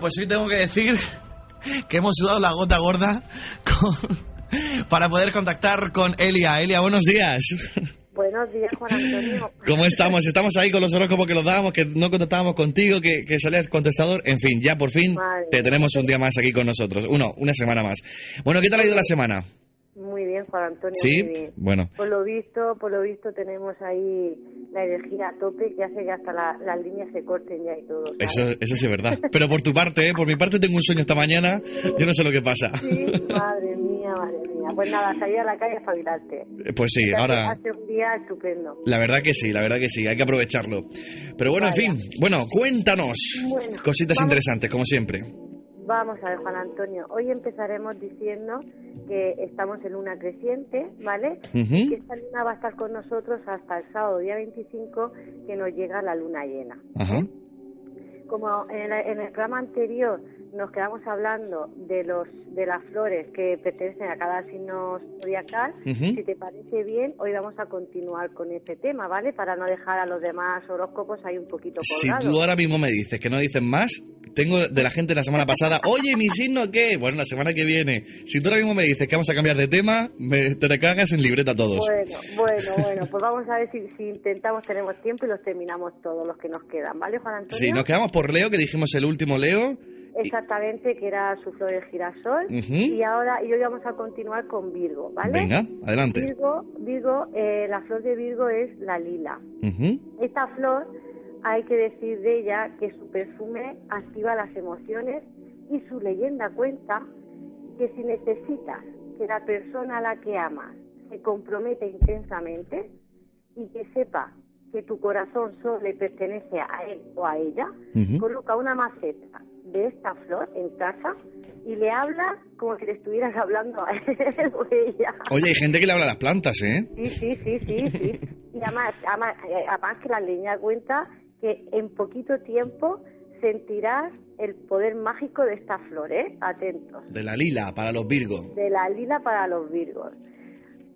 pues hoy tengo que decir que hemos sudado la gota gorda con- para poder contactar con Elia. Elia, buenos días. Buenos días, Juan Antonio. ¿Cómo estamos? Estamos ahí con los horóscopos que los dábamos, que no contactábamos contigo, que, que salías contestador. En fin, ya por fin te tenemos un día más aquí con nosotros. Uno, una semana más. Bueno, ¿qué tal ha ido la semana? Muy bien, Juan Antonio. ¿Sí? Muy bien. Bueno. Por lo visto, por lo visto tenemos ahí la energía a tope que hace que hasta la- las líneas se corten ya y todo. ¿sabes? Eso, eso sí es verdad. Pero por tu parte, ¿eh? por mi parte tengo un sueño esta mañana, yo no sé lo que pasa. Sí, madre mía, madre mía. Pues nada, salir a la calle a espabilarte. Pues sí, ahora... Hace un día estupendo. La verdad que sí, la verdad que sí, hay que aprovecharlo. Pero bueno, en fin, bueno, cuéntanos Bueno, cositas vamos. interesantes, como siempre. Vamos a ver, Juan Antonio. Hoy empezaremos diciendo que estamos en luna creciente, ¿vale? Que esta luna va a estar con nosotros hasta el sábado, día 25, que nos llega la luna llena. Ajá. Como en, el- en el programa anterior nos quedamos hablando de los de las flores que pertenecen a cada signo zodiacal, si te parece bien, hoy vamos a continuar con este tema, ¿vale? Para no dejar a los demás horóscopos ahí un poquito Si colgados. tú ahora mismo me dices que no dicen más, tengo de la gente la semana pasada, oye, ¿mi signo qué? Bueno, la semana que viene. Si tú ahora mismo me dices que vamos a cambiar de tema, me, te cagas en libreta todos. Bueno, bueno, bueno, pues vamos a ver si, si intentamos, tenemos tiempo y los terminamos todos los que nos quedan, ¿vale, Juan Antonio? Sí, nos quedamos por Leo, que dijimos el último Leo. Exactamente, que era su flor de girasol. Y ahora, y hoy vamos a continuar con Virgo, ¿vale? Venga, adelante. Virgo, Virgo eh, la flor de Virgo es la lila. Esta flor, hay que decir de ella que su perfume activa las emociones y su leyenda cuenta que si necesitas que la persona a la que amas se comprometa intensamente y que sepa que tu corazón solo le pertenece a él o a ella, coloca una maceta de esta flor en casa y le habla como si le estuvieras hablando a él o ella. Oye, hay gente que le habla a las plantas, ¿eh? Sí, sí, sí, sí, sí. Y además, además, eh, además que la leña cuenta que en poquito tiempo sentirás el poder mágico de esta flor, ¿eh? Atentos. De la lila, para los Virgos. De la lila para los virgos.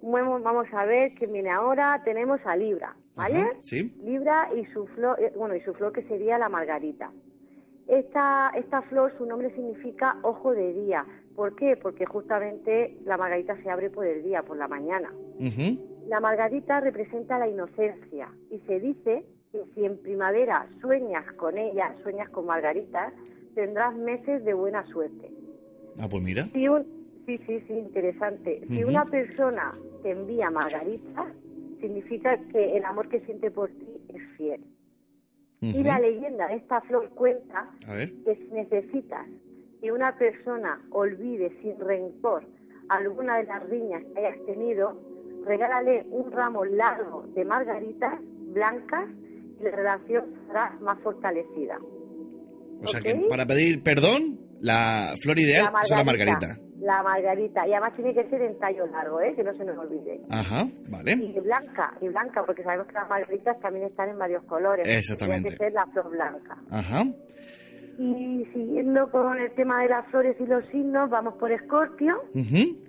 Bueno, vamos a ver que viene ahora. Tenemos a Libra, ¿vale? Ajá, sí. Libra y su flor, eh, bueno, y su flor que sería la margarita. Esta, esta flor, su nombre significa ojo de día. ¿Por qué? Porque justamente la margarita se abre por el día, por la mañana. La margarita representa la inocencia y se dice que si en primavera sueñas con ella, sueñas con margaritas, tendrás meses de buena suerte. Ah, pues mira. Si un, sí, sí, sí, interesante. Si una persona te envía margaritas, significa que el amor que siente por ti es fiel. Y la leyenda de esta flor cuenta que si necesitas que una persona olvide sin rencor alguna de las riñas que hayas tenido, regálale un ramo largo de margaritas blancas la relación será más fortalecida. O sea que para pedir perdón, la flor ideal es la margarita. La margarita. Y además tiene que ser en tallo largo, ¿eh? que no se nos olvide. Ajá, vale. Y blanca, y blanca, porque sabemos que las margaritas también están en varios colores. Exactamente. Tiene que ser la flor blanca. Ajá. Y siguiendo con el tema de las flores y los signos, vamos por Escorpio,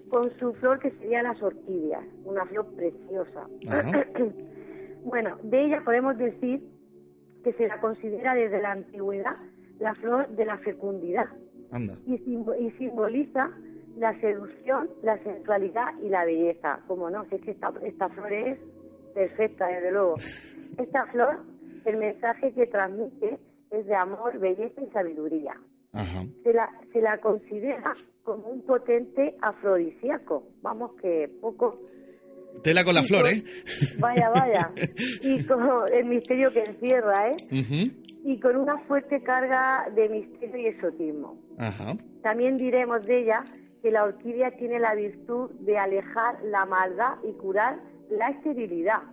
con su flor que sería las orquídeas, una flor preciosa. Ajá. bueno, de ella podemos decir que se la considera desde la antigüedad la flor de la fecundidad Anda. y, simbo- y simboliza la seducción, la sensualidad y la belleza. Como no, si es que esta, esta flor es perfecta, desde luego. Esta flor, el mensaje que transmite es de amor, belleza y sabiduría. Ajá. Se la, se la considera como un potente afrodisíaco. Vamos que poco... Tela con la flor, ¿eh? Vaya, vaya. Y con el misterio que encierra, ¿eh? Y con una fuerte carga de misterio y exotismo. Ajá. También diremos de ella que la orquídea tiene la virtud de alejar la maldad y curar la esterilidad.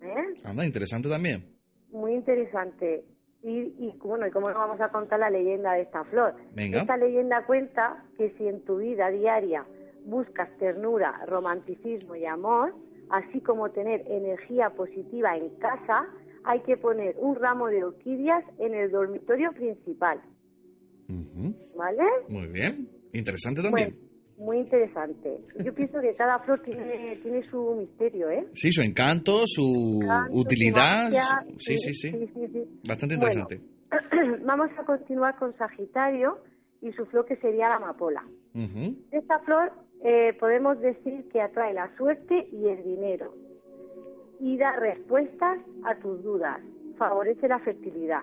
¿eh? Anda, interesante también. Muy interesante. Y, y bueno, y cómo no vamos a contar la leyenda de esta flor. Venga. Esta leyenda cuenta que si en tu vida diaria buscas ternura, romanticismo y amor, así como tener energía positiva en casa, hay que poner un ramo de orquídeas en el dormitorio principal. ¿Vale? Muy bien. Interesante también. Bueno, muy interesante. Yo pienso que cada flor tiene, tiene su misterio, ¿eh? Sí, su encanto, su utilidad. magia, su- Sí, sí, sí. sí, sí. Bastante Bueno, interesante. vamos a continuar con Sagitario y su flor que sería la amapola. Esta flor eh, podemos decir que atrae la suerte y el dinero y da respuestas a tus dudas, favorece la fertilidad.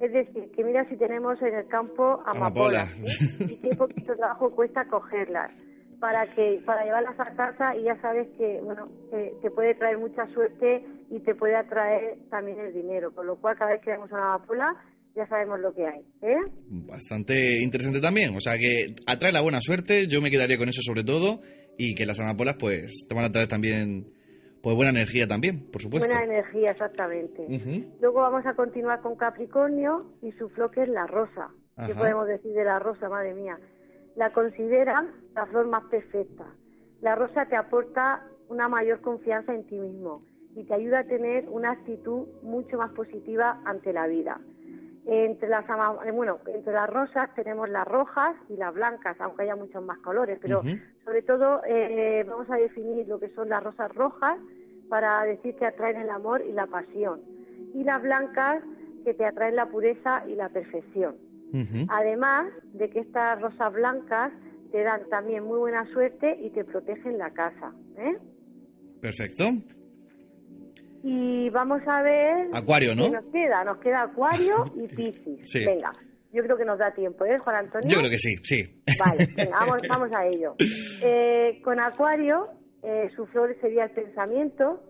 Es decir, que mira si tenemos en el campo amapolas. ¿eh? y qué poquito trabajo cuesta cogerlas para que para llevarlas a casa y ya sabes que bueno que te puede traer mucha suerte y te puede atraer también el dinero, con lo cual cada vez que vemos una amapola ya sabemos lo que hay, ¿eh? Bastante interesante también. O sea que atrae la buena suerte, yo me quedaría con eso sobre todo. Y que las amapolas pues te van a traer también pues buena energía también, por supuesto. Buena energía, exactamente. Luego vamos a continuar con Capricornio y su flor que es la rosa. ¿Qué Ajá. podemos decir de la rosa, madre mía? La consideran la flor más perfecta. La rosa te aporta una mayor confianza en ti mismo y te ayuda a tener una actitud mucho más positiva ante la vida. Entre las, eh, bueno, entre las rosas tenemos las rojas y las blancas, aunque haya muchos más colores, pero sobre todo eh, vamos a definir lo que son las rosas rojas para decir que atraen el amor y la pasión, y las blancas que te atraen la pureza y la perfección. Además de que estas rosas blancas te dan también muy buena suerte y te protegen la casa. ¿eh? Perfecto. Y vamos a ver Acuario, ¿no? qué nos queda. Nos queda Acuario y Piscis. Sí. Venga, yo creo que nos da tiempo, ¿eh, Juan Antonio? Yo creo que sí, sí. Vale, venga, vamos, vamos a ello. Eh, con Acuario, eh, su flor sería el pensamiento.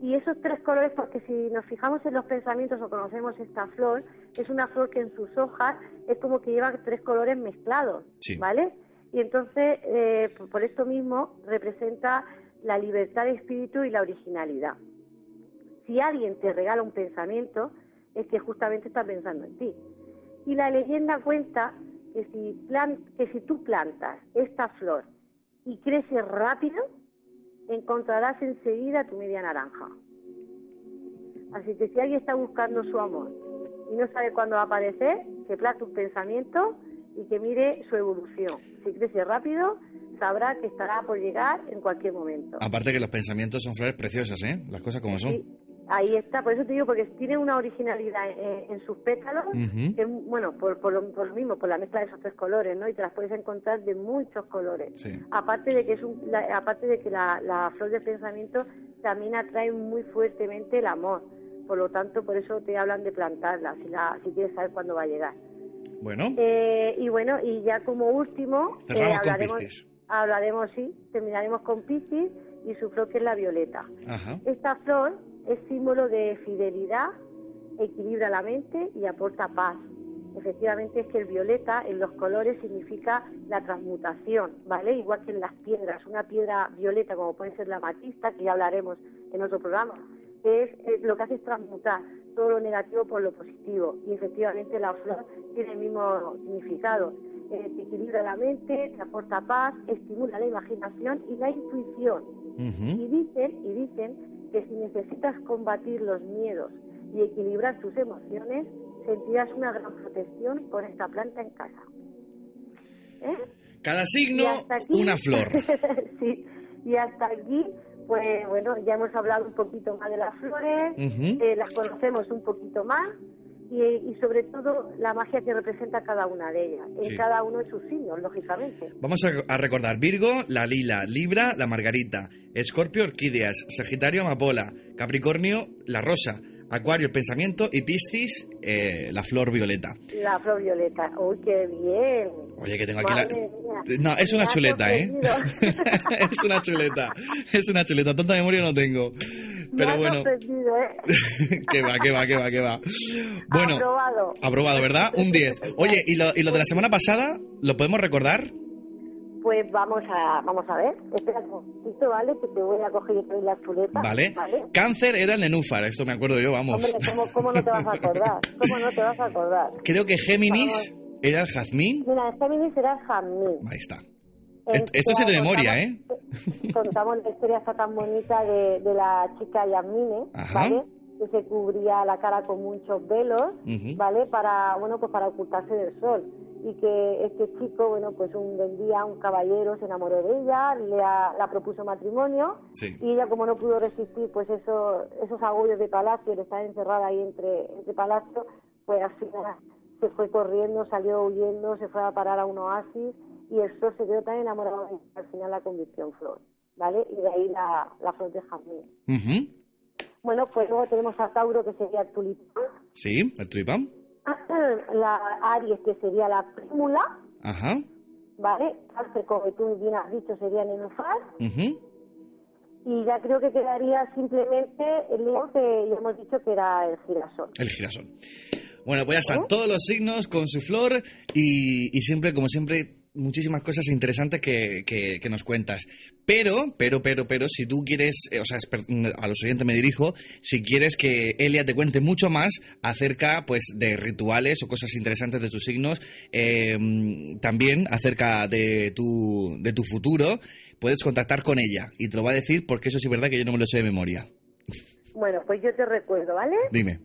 Y esos tres colores, porque si nos fijamos en los pensamientos o conocemos esta flor, es una flor que en sus hojas es como que lleva tres colores mezclados, Sí. ¿vale? Y entonces, eh, por esto mismo, representa la libertad de espíritu y la originalidad. Si alguien te regala un pensamiento, es que justamente está pensando en ti. Y la leyenda cuenta que si, plan- que si tú plantas esta flor y crece rápido, encontrarás enseguida tu media naranja. Así que si alguien está buscando su amor y no sabe cuándo va a aparecer, que plante un pensamiento y que mire su evolución. Si crece rápido, sabrá que estará por llegar en cualquier momento. Aparte que los pensamientos son flores preciosas, ¿eh? Las cosas como son. Ahí está, por eso te digo, porque tiene una originalidad en, en sus pétalos, que, bueno, por, por, lo, por lo mismo, por la mezcla de esos tres colores, ¿no? Y te las puedes encontrar de muchos colores. Sí. Aparte de que es un, la- aparte de que la, la flor del pensamiento también atrae muy fuertemente el amor. Por lo tanto, por eso te hablan de plantarla, si, la, si quieres saber cuándo va a llegar. Bueno, Eh, y bueno, y ya como último, eh, hablaremos, hablaremos, sí, terminaremos con Piscis y su flor que es la violeta. ajá. Esta flor es símbolo de fidelidad, equilibra la mente y aporta paz. Efectivamente es que el violeta en los colores significa la transmutación, ¿vale? Igual que en las piedras, una piedra violeta como puede ser la matista, que ya hablaremos en otro programa, es, es lo que hace es transmutar todo lo negativo por lo positivo. Y efectivamente la flor tiene el mismo significado. Eh, te equilibra la mente, te aporta paz, estimula la imaginación y la intuición. Y dicen, y dicen que si necesitas combatir los miedos y equilibrar tus emociones, sentirás una gran protección con esta planta en casa. ¿Eh? Cada signo, aquí- una flor. sí, y hasta aquí, pues bueno, ya hemos hablado un poquito más de las flores, eh, las conocemos un poquito más y, y sobre todo la magia que representa cada una de ellas, en Sí. cada uno de sus signos, lógicamente. Vamos a, a recordar Virgo, la lila, Libra, la margarita, Escorpio, orquídeas, Sagitario, amapola, Capricornio, la rosa, Acuario, el pensamiento y Piscis, eh, la flor violeta. La flor violeta, uy, qué bien. Oye, que tengo aquí la... Mía. No, es una chuleta, ¿eh? es una chuleta, es una chuleta, tanta memoria no tengo. Pero bueno, ¿eh? que va, que va, que va, que va. Bueno, Aprobado. aprobado, ¿verdad? Un 10. Oye, ¿y lo, ¿y lo de la semana pasada lo podemos recordar? Pues vamos a, vamos a ver. Espera un poquito, ¿vale? Que te voy a coger yo también la chuleta. Vale. ¿Vale? Cáncer era el nenúfar, esto me acuerdo yo, vamos. Hombre, ¿cómo, ¿cómo no te vas a acordar? ¿Cómo no te vas a acordar? Creo que Géminis era el jazmín. Mira, Géminis será Jamín. Ahí está. Esto- es de memoria, ¿eh? contamos- la historia esta tan bonita de, de la chica Yasmine, Ajá. ¿vale? Que se cubría la cara con muchos velos. ¿vale? Para, bueno, pues para ocultarse del sol. Y que este chico, bueno, pues un buen día un caballero se enamoró de ella, le ha- la propuso matrimonio Sí. y ella como no pudo resistir pues eso, esos agobios de palacio, de estar encerrada ahí entre, entre palacio, pues final se fue corriendo, salió huyendo, se fue a parar a un oasis y el sol se quedó tan enamorado de que al final la convirtió en flor, ¿vale? Y de ahí la, la flor de jazmín. Bueno, pues luego tenemos a Tauro, que sería el tulipán, Sí, el tulipán. la Aries, que sería la prímula, Ajá. ¿vale? Cáncer, como tú bien has dicho, sería nenufar. Ujú. Y ya creo que quedaría simplemente el Leo, que ya hemos dicho que era el girasol. El girasol. Bueno, pues ya están ¿Oh? todos los signos con su flor y, y siempre, como siempre, muchísimas cosas interesantes que, que- que nos cuentas. Pero, pero, pero, pero, si tú quieres, eh, o sea, per- a los oyentes me dirijo, si quieres que Elia te cuente mucho más acerca, pues, de rituales o cosas interesantes de tus signos, eh, también acerca de tu, de tu futuro, puedes contactar con ella y te lo va a decir porque eso sí es verdad que yo no me lo sé de memoria. Bueno, pues yo te recuerdo, ¿vale? Dime.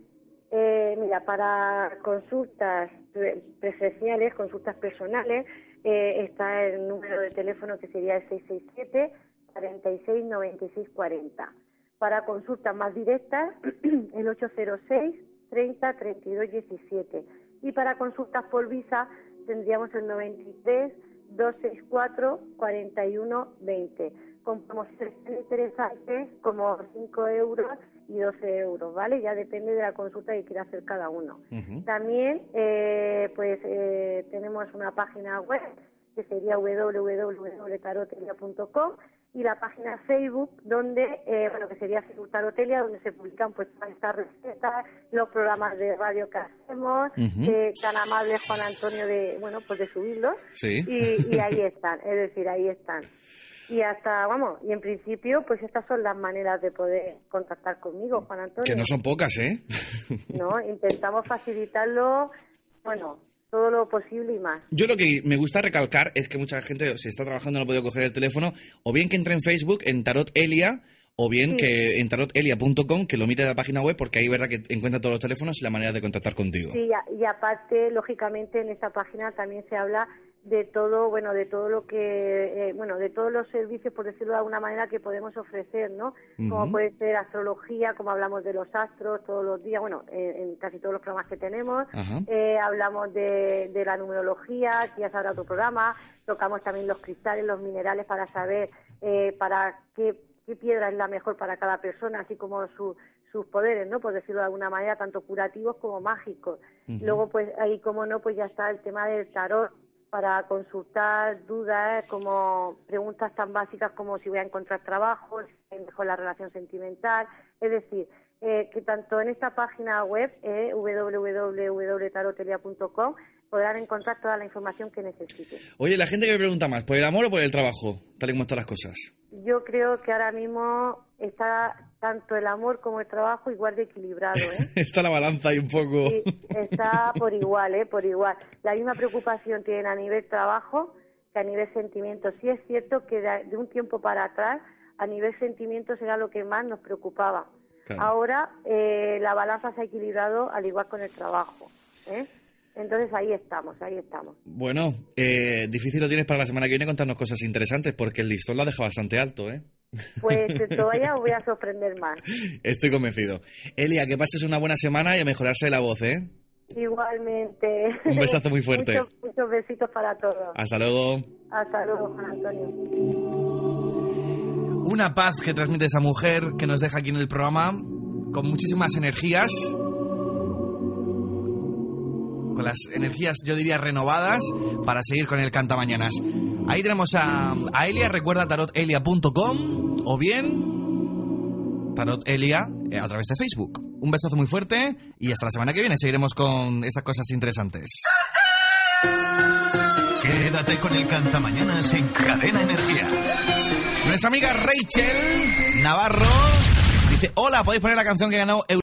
Eh, mira, para consultas pre- presenciales, consultas personales, eh, está el número de teléfono que sería el 667 46 96 40. Para consultas más directas, el 806 30 32 17. Y para consultas por visa, tendríamos el 93 264 41 20. Con promociones interesantes como 5 euros y 12 euros, ¿vale? Ya depende de la consulta que quiera hacer cada uno. También, eh, pues, eh, tenemos una página web que sería www.tarotelia.com y la página Facebook donde, eh, bueno, que sería Facebook Tarotelia, donde se publican pues todas estas recetas, los programas de radio que hacemos, Ujú. eh, tan amable Juan Antonio de, bueno, pues de subirlos Sí. y, y ahí están, es decir, ahí están. Y hasta, vamos, y en principio, pues estas son las maneras de poder contactar conmigo, Juan Antonio. Que no son pocas, ¿eh? ¿no? Intentamos facilitarlo, bueno, todo lo posible y más. Yo lo que me gusta recalcar es que mucha gente, si está trabajando, no ha podido coger el teléfono, o bien que entre en Facebook, en Tarot Elia, o bien Sí. que en tarotelia.com, que lo mire de la página web, porque ahí verdad que encuentra todos los teléfonos y la manera de contactar contigo. Sí, y a- y aparte, lógicamente, en esta página también se habla de todo, bueno, de todo lo que, eh, bueno, de todos los servicios, por decirlo de alguna manera, que podemos ofrecer, ¿no? Como puede ser astrología, como hablamos de los astros todos los días, bueno, en, en casi todos los programas que tenemos. Eh, hablamos de, de la numerología, que ya sabrá otro programa. Tocamos también los cristales, los minerales para saber eh, para qué, qué piedra es la mejor para cada persona, así como su- sus poderes, ¿no? Por decirlo de alguna manera, tanto curativos como mágicos. Luego, pues ahí, como no, pues ya está el tema del tarot para consultar dudas, como preguntas tan básicas como si voy a encontrar trabajo, si mejor la relación sentimental. Es decir, eh, que tanto en esta página web, eh, www.tarotelia.com, podrán encontrar toda la información que necesiten. Oye, la gente que me pregunta más, ¿por el amor o por el trabajo? Tal y como están las cosas. Yo creo que ahora mismo está tanto el amor como el trabajo igual de equilibrado, ¿eh? está la balanza ahí un poco. Sí, está por igual, ¿eh? Por igual. La misma preocupación tienen a nivel trabajo que a nivel sentimiento. Sí es cierto que de, un tiempo para atrás, a nivel sentimientos era lo que más nos preocupaba. Claro. Ahora eh, la balanza se ha equilibrado al igual con el trabajo, ¿eh? Entonces ahí estamos, ahí estamos. Bueno, eh, difícil lo tienes para la semana que viene contarnos cosas interesantes, porque el listón lo deja bastante alto, ¿eh? Pues todavía os voy a sorprender más. Estoy convencido. Elia, que pases una buena semana y a mejorarse la voz, ¿eh? Igualmente. Un besazo muy fuerte. muchos, muchos besitos para todos. Hasta luego. Hasta luego, Juan Antonio. Una paz que transmite esa mujer que nos deja aquí en el programa con muchísimas energías. Con las energías, yo diría, renovadas para seguir con el Canta Mañanas. Ahí tenemos a, a Elia, recuerda tarotelia.com o bien tarotelia eh, a través de Facebook. Un besazo muy fuerte y hasta la semana que viene seguiremos con estas cosas interesantes. Quédate con el Cantamañanas en Cadena Energía. Nuestra amiga Rachel Navarro dice, hola, podéis poner la canción que ganó